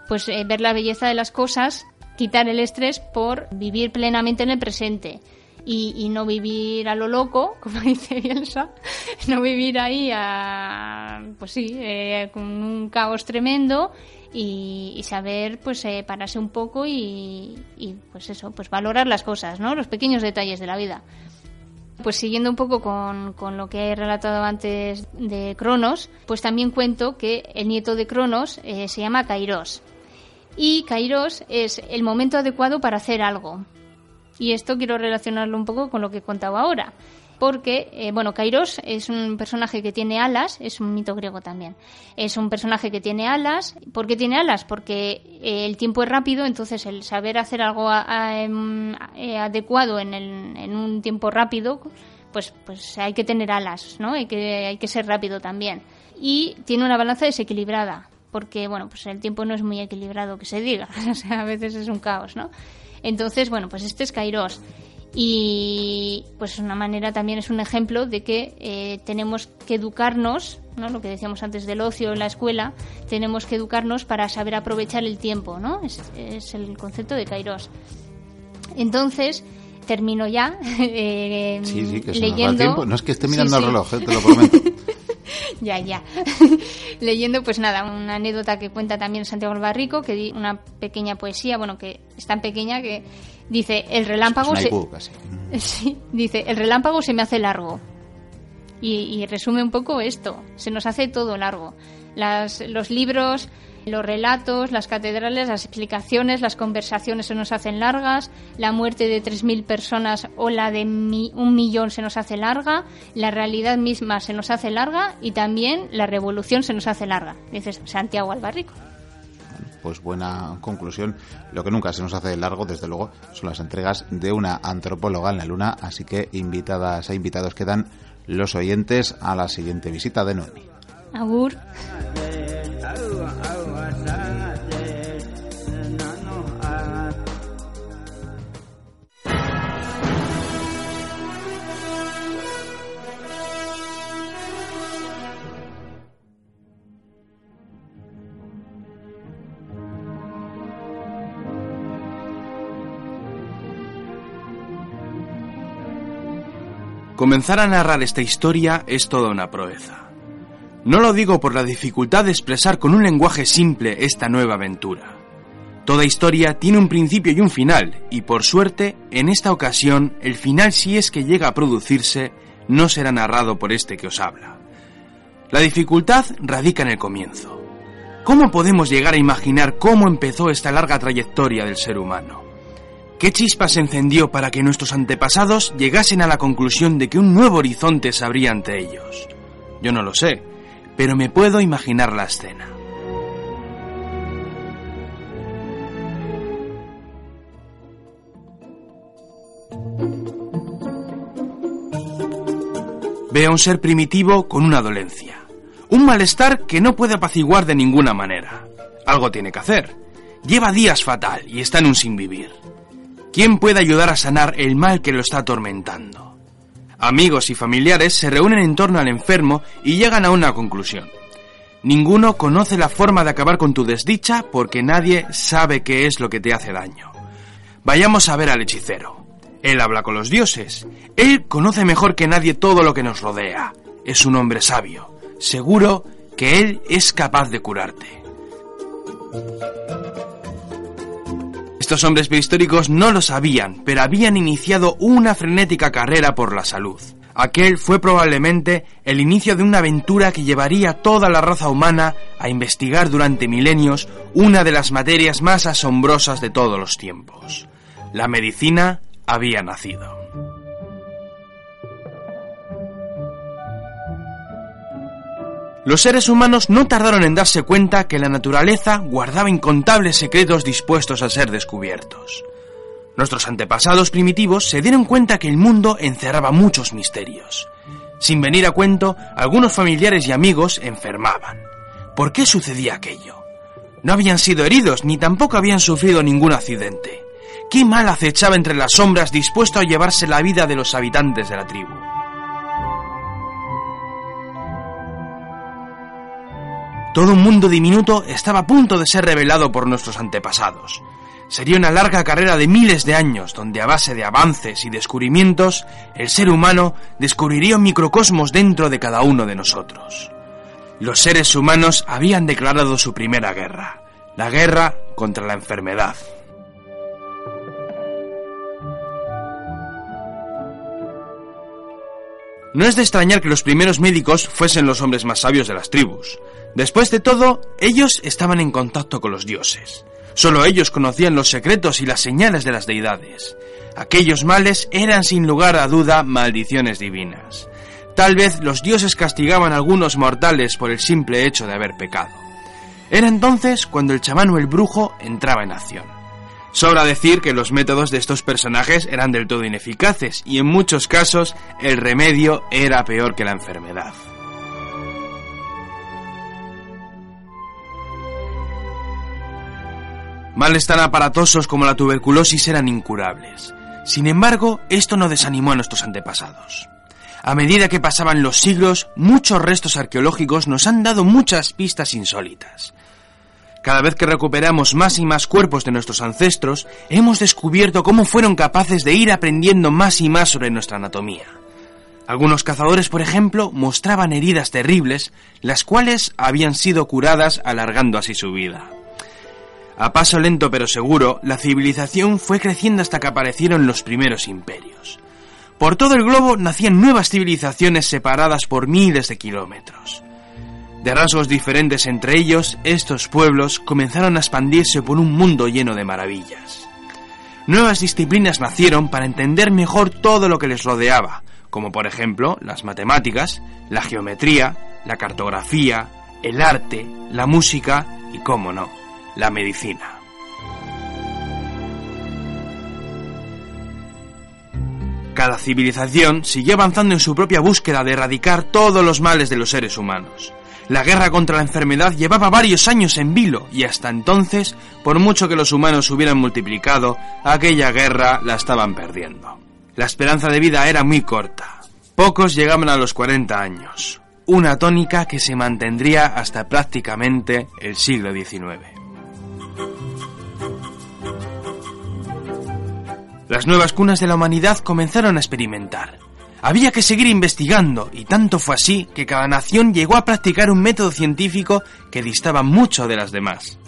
pues eh, ver la belleza de las cosas, quitar el estrés por vivir plenamente en el presente y, no vivir a lo loco, [laughs] como dice Bielsa, no vivir ahí a, pues sí, eh, con un caos tremendo y, saber pues eh, pararse un poco y, pues eso, pues valorar las cosas, ¿no? Los pequeños detalles de la vida. Pues siguiendo un poco con, con, lo que he relatado antes de Cronos, pues también cuento que el nieto de Cronos eh, se llama Kairos. Y Kairos es el momento adecuado para hacer algo. Y esto quiero relacionarlo un poco con lo que contaba ahora. Porque, eh, bueno, Kairos es un personaje que tiene alas, es un mito griego también. Es un personaje que tiene alas. ¿Por qué tiene alas? Porque eh, el tiempo es rápido, entonces el saber hacer algo em, eh, adecuado en, en, un tiempo rápido, pues, pues hay que tener alas, ¿no? Hay que, hay que ser rápido también. Y tiene una balanza desequilibrada porque bueno, pues el tiempo no es muy equilibrado que se diga, [laughs] o sea, a veces es un caos, ¿no? Entonces, bueno, pues este es Kairos. Y pues una manera también es un ejemplo de que eh, tenemos que educarnos, ¿no? lo que decíamos antes del ocio en la escuela, tenemos que educarnos para saber aprovechar el tiempo, ¿no? Es, es el concepto de Kairos. Entonces, termino ya [laughs] eh, Sí, sí, que se nos va el leyendo. tiempo. No es que esté Sí, mirando sí. el reloj, eh, te lo prometo. [laughs] [laughs] ya, ya. [laughs] Leyendo, pues nada, una anécdota que cuenta también Santiago Barrico, que di una pequeña poesía, bueno, que es tan pequeña que dice, el relámpago se... [laughs] Sí, dice, el relámpago se me hace largo. Y, y resume un poco esto, se nos hace todo largo. Las, los libros, los relatos, las catedrales, las explicaciones, las conversaciones se nos hacen largas, la muerte de 3.000 personas o la de mi- un millón se nos hace larga, la realidad misma se nos hace larga y también la revolución se nos hace larga, dice Santiago Albarrico. Pues buena conclusión. Lo que nunca se nos hace largo, desde luego, son las entregas de una antropóloga en la Luna. Así que invitadas e invitados quedan los oyentes a la siguiente visita de Noemi. Agur. Comenzar a narrar esta historia es toda una proeza. No lo digo por la dificultad de expresar con un lenguaje simple esta nueva aventura. Toda historia tiene un principio y un final, y por suerte, en esta ocasión, el final si es que llega a producirse, no será narrado por este que os habla. La dificultad radica en el comienzo. ¿Cómo podemos llegar a imaginar cómo empezó esta larga trayectoria del ser humano? ¿Qué chispa se encendió para que nuestros antepasados llegasen a la conclusión de que un nuevo horizonte se abría ante ellos? Yo no lo sé, pero me puedo imaginar la escena. Ve a un ser primitivo con una dolencia, un malestar que no puede apaciguar de ninguna manera. Algo tiene que hacer. Lleva días fatal y está en un sinvivir. ¿Quién puede ayudar a sanar el mal que lo está atormentando? Amigos y familiares se reúnen en torno al enfermo y llegan a una conclusión. Ninguno conoce la forma de acabar con tu desdicha porque nadie sabe qué es lo que te hace daño. Vayamos a ver al hechicero. Él habla con los dioses. Él conoce mejor que nadie todo lo que nos rodea. Es un hombre sabio. Seguro que él es capaz de curarte. Estos hombres prehistóricos no lo sabían, pero habían iniciado una frenética carrera por la salud. Aquel fue probablemente el inicio de una aventura que llevaría a toda la raza humana a investigar durante milenios una de las materias más asombrosas de todos los tiempos. La medicina había nacido. Los seres humanos no tardaron en darse cuenta que la naturaleza guardaba incontables secretos dispuestos a ser descubiertos. Nuestros antepasados primitivos se dieron cuenta que el mundo encerraba muchos misterios. Sin venir a cuento, algunos familiares y amigos enfermaban. ¿Por qué sucedía aquello? No habían sido heridos ni tampoco habían sufrido ningún accidente. ¿Qué mal acechaba entre las sombras dispuesto a llevarse la vida de los habitantes de la tribu? Todo un mundo diminuto estaba a punto de ser revelado por nuestros antepasados. Sería una larga carrera de miles de años donde a base de avances y descubrimientos el ser humano descubriría un microcosmos dentro de cada uno de nosotros. Los seres humanos habían declarado su primera guerra, la guerra contra la enfermedad. No es de extrañar que los primeros médicos fuesen los hombres más sabios de las tribus. Después de todo, ellos estaban en contacto con los dioses. Solo ellos conocían los secretos y las señales de las deidades. Aquellos males eran sin lugar a duda maldiciones divinas. Tal vez los dioses castigaban a algunos mortales por el simple hecho de haber pecado. Era entonces cuando el chamán o el brujo entraba en acción. Sobra decir que los métodos de estos personajes eran del todo ineficaces y en muchos casos el remedio era peor que la enfermedad. Males tan aparatosos como la tuberculosis eran incurables. Sin embargo, esto no desanimó a nuestros antepasados. A medida que pasaban los siglos, muchos restos arqueológicos nos han dado muchas pistas insólitas. Cada vez que recuperamos más y más cuerpos de nuestros ancestros, hemos descubierto cómo fueron capaces de ir aprendiendo más y más sobre nuestra anatomía. Algunos cazadores, por ejemplo, mostraban heridas terribles, las cuales habían sido curadas alargando así su vida. A paso lento pero seguro, la civilización fue creciendo hasta que aparecieron los primeros imperios. Por todo el globo nacían nuevas civilizaciones separadas por miles de kilómetros. De rasgos diferentes entre ellos, estos pueblos comenzaron a expandirse por un mundo lleno de maravillas. Nuevas disciplinas nacieron para entender mejor todo lo que les rodeaba, como por ejemplo las matemáticas, la geometría, la cartografía, el arte, la música y, cómo no, la medicina. Cada civilización siguió avanzando en su propia búsqueda de erradicar todos los males de los seres humanos. La guerra contra la enfermedad llevaba varios años en vilo y hasta entonces, por mucho que los humanos hubieran multiplicado, aquella guerra la estaban perdiendo. La esperanza de vida era muy corta. Pocos llegaban a los 40 años, una tónica que se mantendría hasta prácticamente el siglo XIX. Las nuevas cunas de la humanidad comenzaron a experimentar. Había que seguir investigando, y tanto fue así que cada nación llegó a practicar un método científico que distaba mucho de las demás.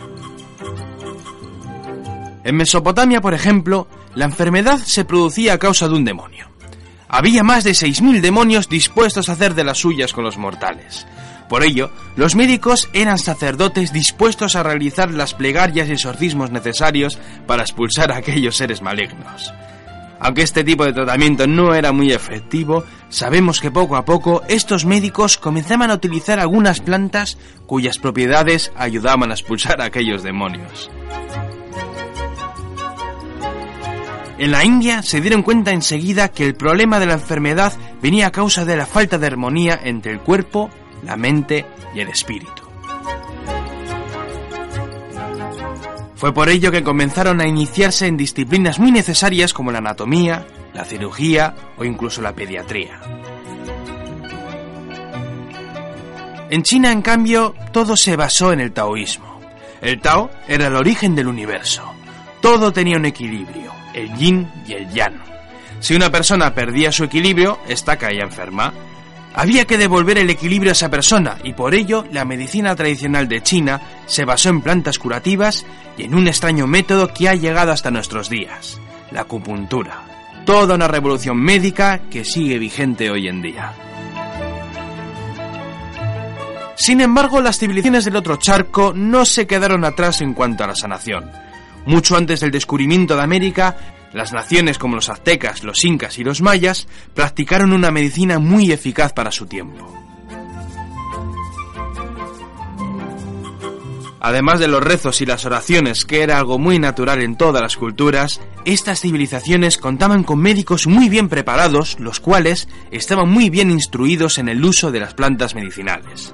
En Mesopotamia, por ejemplo, la enfermedad se producía a causa de un demonio. Había más de 6.000 demonios dispuestos a hacer de las suyas con los mortales. Por ello, los médicos eran sacerdotes dispuestos a realizar las plegarias y exorcismos necesarios para expulsar a aquellos seres malignos. Aunque este tipo de tratamiento no era muy efectivo, sabemos que poco a poco estos médicos comenzaban a utilizar algunas plantas cuyas propiedades ayudaban a expulsar a aquellos demonios. En la India se dieron cuenta enseguida que el problema de la enfermedad venía a causa de la falta de armonía entre el cuerpo, la mente y el espíritu. Fue por ello que comenzaron a iniciarse en disciplinas muy necesarias como la anatomía, la cirugía o incluso la pediatría. En China, en cambio, todo se basó en el taoísmo. El Tao era el origen del universo. Todo tenía un equilibrio, el yin y el yang. Si una persona perdía su equilibrio, esta caía enferma. Había que devolver el equilibrio a esa persona y por ello la medicina tradicional de China se basó en plantas curativas y en un extraño método que ha llegado hasta nuestros días, la acupuntura. Toda una revolución médica que sigue vigente hoy en día. Sin embargo, las civilizaciones del otro charco no se quedaron atrás en cuanto a la sanación. Mucho antes del descubrimiento de América, las naciones como los aztecas, los incas y los mayas practicaron una medicina muy eficaz para su tiempo. Además de los rezos y las oraciones, que era algo muy natural en todas las culturas, estas civilizaciones contaban con médicos muy bien preparados, los cuales estaban muy bien instruidos en el uso de las plantas medicinales.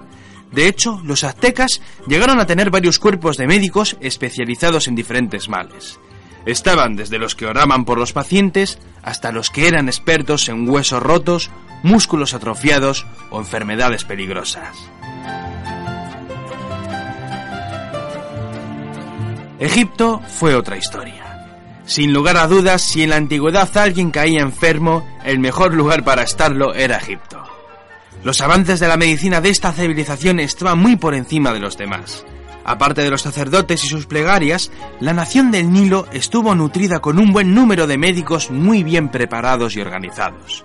De hecho, los aztecas llegaron a tener varios cuerpos de médicos especializados en diferentes males. Estaban desde los que oraban por los pacientes hasta los que eran expertos en huesos rotos, músculos atrofiados o enfermedades peligrosas. Egipto fue otra historia. Sin lugar a dudas, si en la antigüedad alguien caía enfermo, el mejor lugar para estarlo era Egipto. Los avances de la medicina de esta civilización estaban muy por encima de los demás. Aparte de los sacerdotes y sus plegarias, la nación del Nilo estuvo nutrida con un buen número de médicos muy bien preparados y organizados.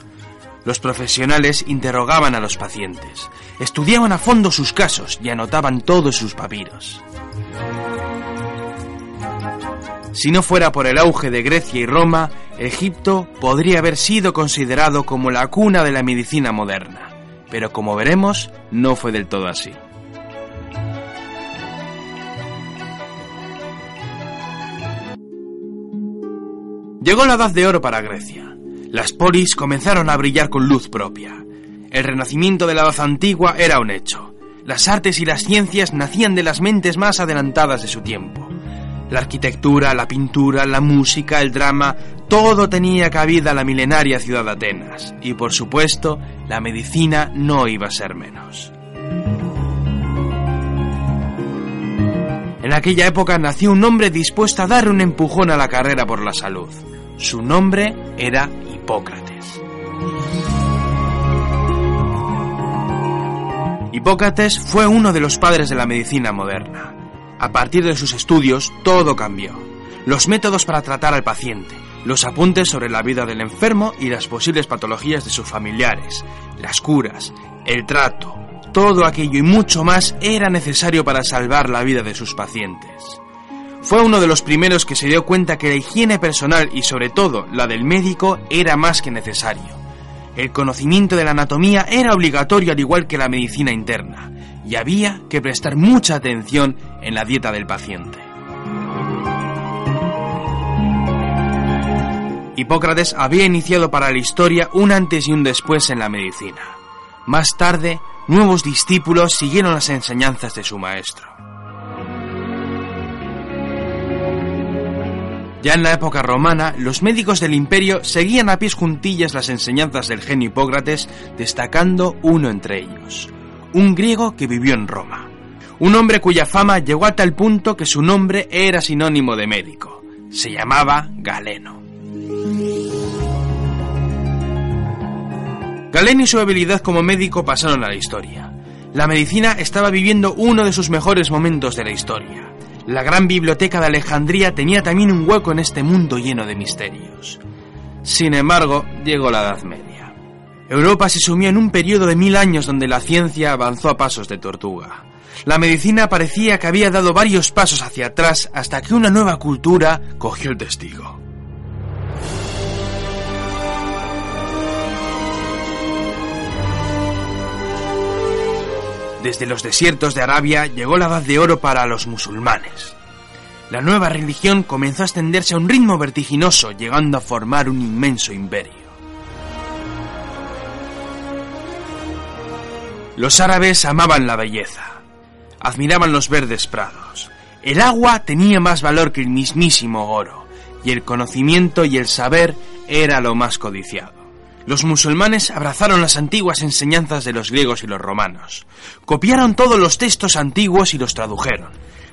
Los profesionales interrogaban a los pacientes, estudiaban a fondo sus casos y anotaban todos sus papiros. Si no fuera por el auge de Grecia y Roma, Egipto podría haber sido considerado como la cuna de la medicina moderna. Pero como veremos, no fue del todo así. Llegó la edad de oro para Grecia. Las polis comenzaron a brillar con luz propia. El renacimiento de la edad antigua era un hecho. Las artes y las ciencias nacían de las mentes más adelantadas de su tiempo. La arquitectura, la pintura, la música, el drama, todo tenía cabida en la milenaria ciudad de Atenas. Y por supuesto, la medicina no iba a ser menos. En aquella época nació un hombre dispuesto a dar un empujón a la carrera por la salud. Su nombre era Hipócrates. Hipócrates fue uno de los padres de la medicina moderna. A partir de sus estudios, todo cambió. Los métodos para tratar al paciente, los apuntes sobre la vida del enfermo y las posibles patologías de sus familiares, las curas, el trato, todo aquello y mucho más era necesario para salvar la vida de sus pacientes. Fue uno de los primeros que se dio cuenta que la higiene personal y sobre todo la del médico era más que necesario. El conocimiento de la anatomía era obligatorio al igual que la medicina interna, y había que prestar mucha atención en la dieta del paciente. Hipócrates había iniciado para la historia un antes y un después en la medicina. Más tarde, nuevos discípulos siguieron las enseñanzas de su maestro. Ya en la época romana, los médicos del imperio seguían a pies juntillas las enseñanzas del genio Hipócrates, destacando uno entre ellos, un griego que vivió en Roma. Un hombre cuya fama llegó a tal punto que su nombre era sinónimo de médico. Se llamaba Galeno. Galeno y su habilidad como médico pasaron a la historia. La medicina estaba viviendo uno de sus mejores momentos de la historia. La gran biblioteca de Alejandría tenía también un hueco en este mundo lleno de misterios. Sin embargo, llegó la Edad Media. Europa se sumió en un periodo de mil años donde la ciencia avanzó a pasos de tortuga. La medicina parecía que había dado varios pasos hacia atrás hasta que una nueva cultura cogió el testigo. Desde los desiertos de Arabia llegó la edad de oro para los musulmanes. La nueva religión comenzó a extenderse a un ritmo vertiginoso, llegando a formar un inmenso imperio. Los árabes amaban la belleza, admiraban los verdes prados. El agua tenía más valor que el mismísimo oro, y el conocimiento y el saber era lo más codiciado. Los musulmanes abrazaron las antiguas enseñanzas de los griegos y los romanos. Copiaron todos los textos antiguos y los tradujeron.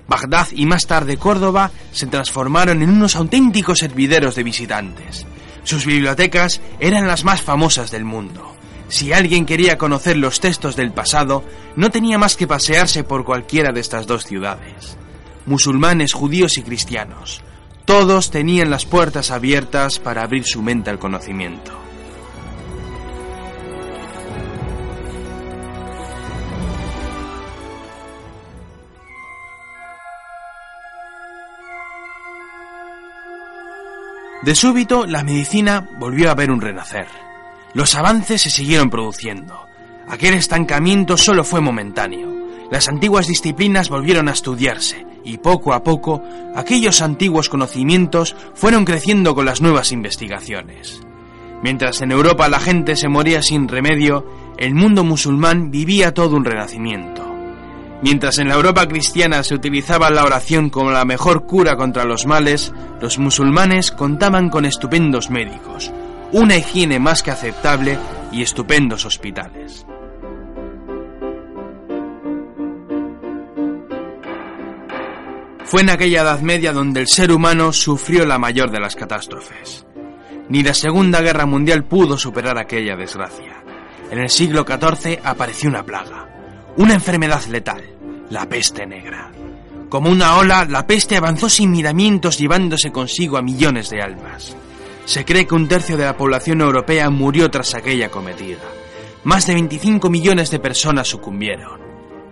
Bagdad y más tarde Córdoba se transformaron en unos auténticos hervideros de visitantes. Sus bibliotecas eran las más famosas del mundo. Si alguien quería conocer los textos del pasado, no tenía más que pasearse por cualquiera de estas dos ciudades. Musulmanes, judíos y cristianos. Todos tenían las puertas abiertas para abrir su mente al conocimiento. De súbito, la medicina volvió a ver un renacer. Los avances se siguieron produciendo. Aquel estancamiento solo fue momentáneo. Las antiguas disciplinas volvieron a estudiarse y poco a poco aquellos antiguos conocimientos fueron creciendo con las nuevas investigaciones. Mientras en Europa la gente se moría sin remedio, el mundo musulmán vivía todo un renacimiento. Mientras en la Europa cristiana se utilizaba la oración como la mejor cura contra los males, los musulmanes contaban con estupendos médicos, una higiene más que aceptable y estupendos hospitales. Fue en aquella Edad Media donde el ser humano sufrió la mayor de las catástrofes. Ni la Segunda Guerra Mundial pudo superar aquella desgracia. En el siglo XIV apareció una plaga, una enfermedad letal, la peste negra. Como una ola, la peste avanzó sin miramientos llevándose consigo a millones de almas. Se cree que un tercio de la población europea murió tras aquella cometida. Más de 25 millones de personas sucumbieron.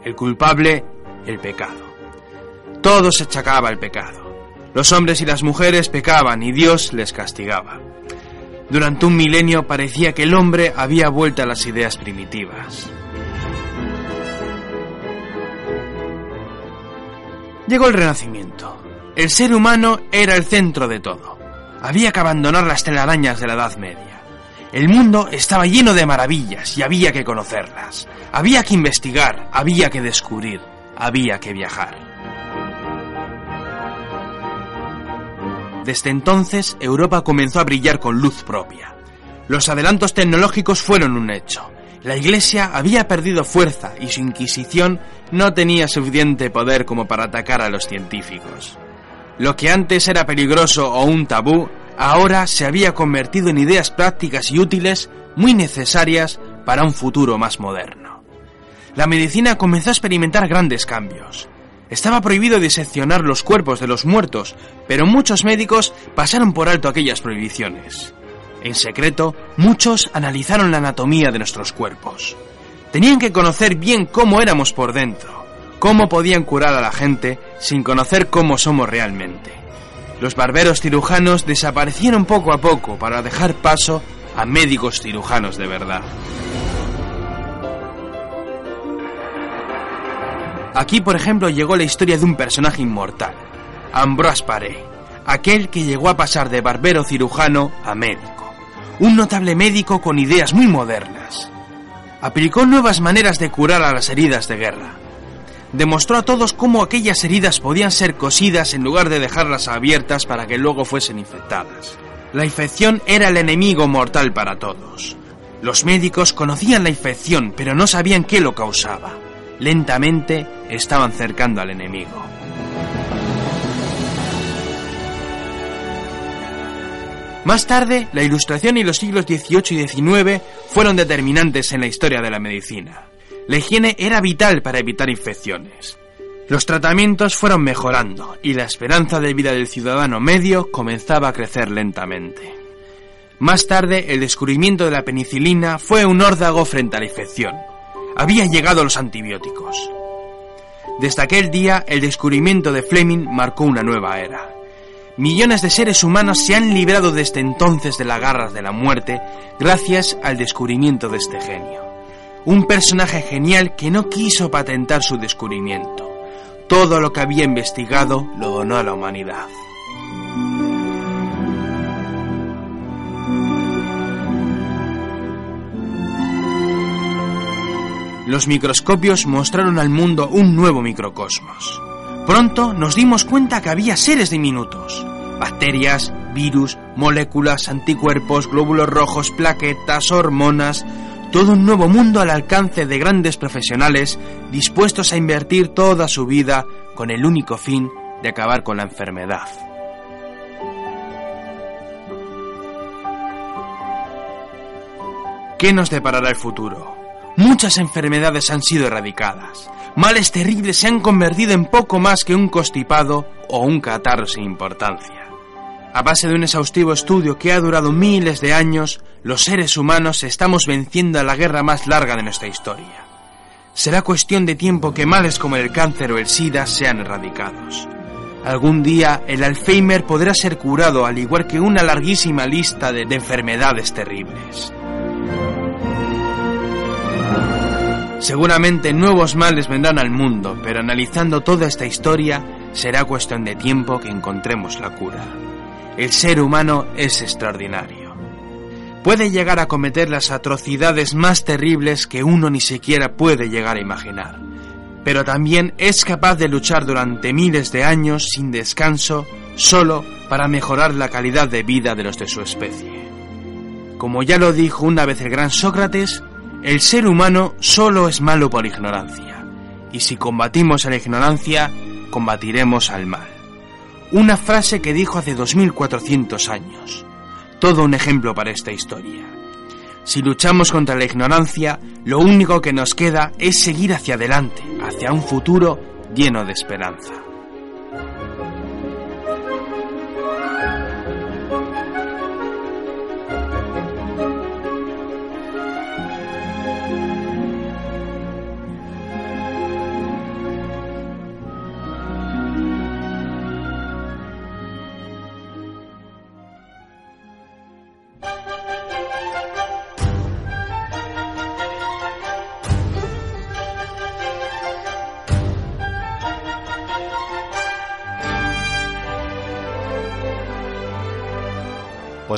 El culpable, el pecado. Todo se achacaba al pecado. Los hombres y las mujeres pecaban y Dios les castigaba. Durante un milenio parecía que el hombre había vuelto a las ideas primitivas. Llegó el Renacimiento. El ser humano era el centro de todo. Había que abandonar las telarañas de la Edad Media. El mundo estaba lleno de maravillas y había que conocerlas. Había que investigar, había que descubrir, había que viajar. Desde entonces, Europa comenzó a brillar con luz propia. Los adelantos tecnológicos fueron un hecho. La Iglesia había perdido fuerza y su Inquisición no tenía suficiente poder como para atacar a los científicos. Lo que antes era peligroso o un tabú, ahora se había convertido en ideas prácticas y útiles muy necesarias para un futuro más moderno. La medicina comenzó a experimentar grandes cambios. Estaba prohibido diseccionar los cuerpos de los muertos, pero muchos médicos pasaron por alto aquellas prohibiciones. En secreto, muchos analizaron la anatomía de nuestros cuerpos. Tenían que conocer bien cómo éramos por dentro, cómo podían curar a la gente sin conocer cómo somos realmente. Los barberos cirujanos desaparecieron poco a poco para dejar paso a médicos cirujanos de verdad. Aquí, por ejemplo, llegó la historia de un personaje inmortal, Ambroise Paré, aquel que llegó a pasar de barbero cirujano a médico, un notable médico con ideas muy modernas. Aplicó nuevas maneras de curar a las heridas de guerra. Demostró a todos cómo aquellas heridas podían ser cosidas en lugar de dejarlas abiertas para que luego fuesen infectadas. La infección era el enemigo mortal para todos. Los médicos conocían la infección, pero no sabían qué lo causaba. Lentamente estaban cercando al enemigo. Más tarde, la Ilustración y los siglos XVIII y XIX fueron determinantes en la historia de la medicina. La higiene era vital para evitar infecciones. Los tratamientos fueron mejorando y la esperanza de vida del ciudadano medio comenzaba a crecer lentamente. Más tarde, el descubrimiento de la penicilina fue un órdago frente a la infección. Habían llegado los antibióticos. Desde aquel día, el descubrimiento de Fleming marcó una nueva era. Millones de seres humanos se han librado desde entonces de las garras de la muerte gracias al descubrimiento de este genio. Un personaje genial que no quiso patentar su descubrimiento. Todo lo que había investigado lo donó a la humanidad. Los microscopios mostraron al mundo un nuevo microcosmos. Pronto nos dimos cuenta que había seres diminutos. Bacterias, virus, moléculas, anticuerpos, glóbulos rojos, plaquetas, hormonas, todo un nuevo mundo al alcance de grandes profesionales dispuestos a invertir toda su vida con el único fin de acabar con la enfermedad. ¿Qué nos deparará el futuro? Muchas enfermedades han sido erradicadas. Males terribles se han convertido en poco más que un constipado o un catarro sin importancia. A base de un exhaustivo estudio que ha durado miles de años, los seres humanos estamos venciendo a la guerra más larga de nuestra historia. Será cuestión de tiempo que males como el cáncer o el SIDA sean erradicados. Algún día el Alzheimer podrá ser curado al igual que una larguísima lista de, de enfermedades terribles. Seguramente nuevos males vendrán al mundo, pero analizando toda esta historia será cuestión de tiempo que encontremos la cura. El ser humano es extraordinario. Puede llegar a cometer las atrocidades más terribles que uno ni siquiera puede llegar a imaginar, pero también es capaz de luchar durante miles de años sin descanso solo para mejorar la calidad de vida de los de su especie. Como ya lo dijo una vez el gran Sócrates, el ser humano solo es malo por ignorancia, y si combatimos a la ignorancia, combatiremos al mal. Una frase que dijo hace 2400 años. Todo un ejemplo para esta historia. Si luchamos contra la ignorancia, lo único que nos queda es seguir hacia adelante, hacia un futuro lleno de esperanza.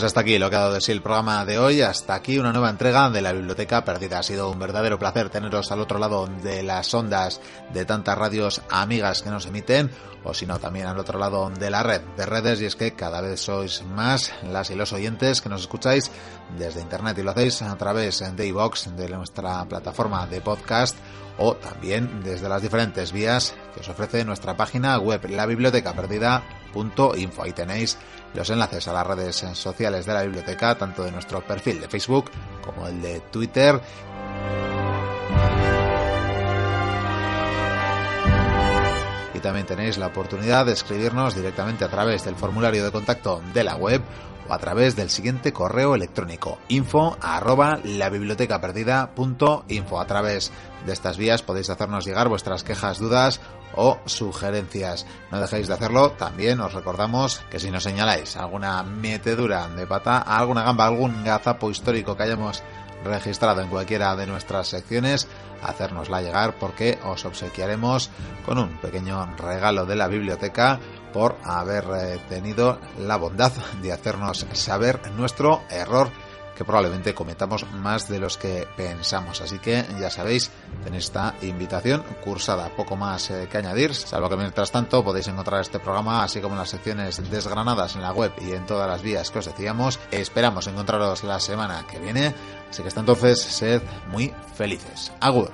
Pues hasta aquí lo que ha dado de sí el programa de hoy, hasta aquí una nueva entrega de la Biblioteca Perdida. Ha sido un verdadero placer teneros al otro lado de las ondas de tantas radios amigas que nos emiten, o si no, también al otro lado de la red de redes, y es que cada vez sois más las y los oyentes que nos escucháis desde internet y lo hacéis a través de iVox, de nuestra plataforma de podcast, o también desde las diferentes vías que os ofrece nuestra página web, la biblioteca perdida info. Ahí tenéis los enlaces a las redes sociales de la biblioteca, tanto de nuestro perfil de Facebook como el de Twitter. También tenéis la oportunidad de escribirnos directamente a través del formulario de contacto de la web o a través del siguiente correo electrónico info arroba la biblioteca perdida punto info. A través de estas vías podéis hacernos llegar vuestras quejas, dudas o sugerencias. No dejéis de hacerlo. También os recordamos que si nos señaláis alguna metedura de pata, alguna gamba, algún gazapo histórico que hayamos registrado en cualquiera de nuestras secciones, hacérnosla llegar porque os obsequiaremos con un pequeño regalo de la biblioteca por haber eh, tenido la bondad de hacernos saber nuestro error que probablemente cometamos más de los que pensamos. Así que ya sabéis, en esta invitación cursada. Poco más eh, que añadir, salvo que mientras tanto podéis encontrar este programa, así como las secciones desgranadas en la web y en todas las vías que os decíamos. Esperamos encontraros la semana que viene. Así que hasta entonces, sed muy felices. Agur.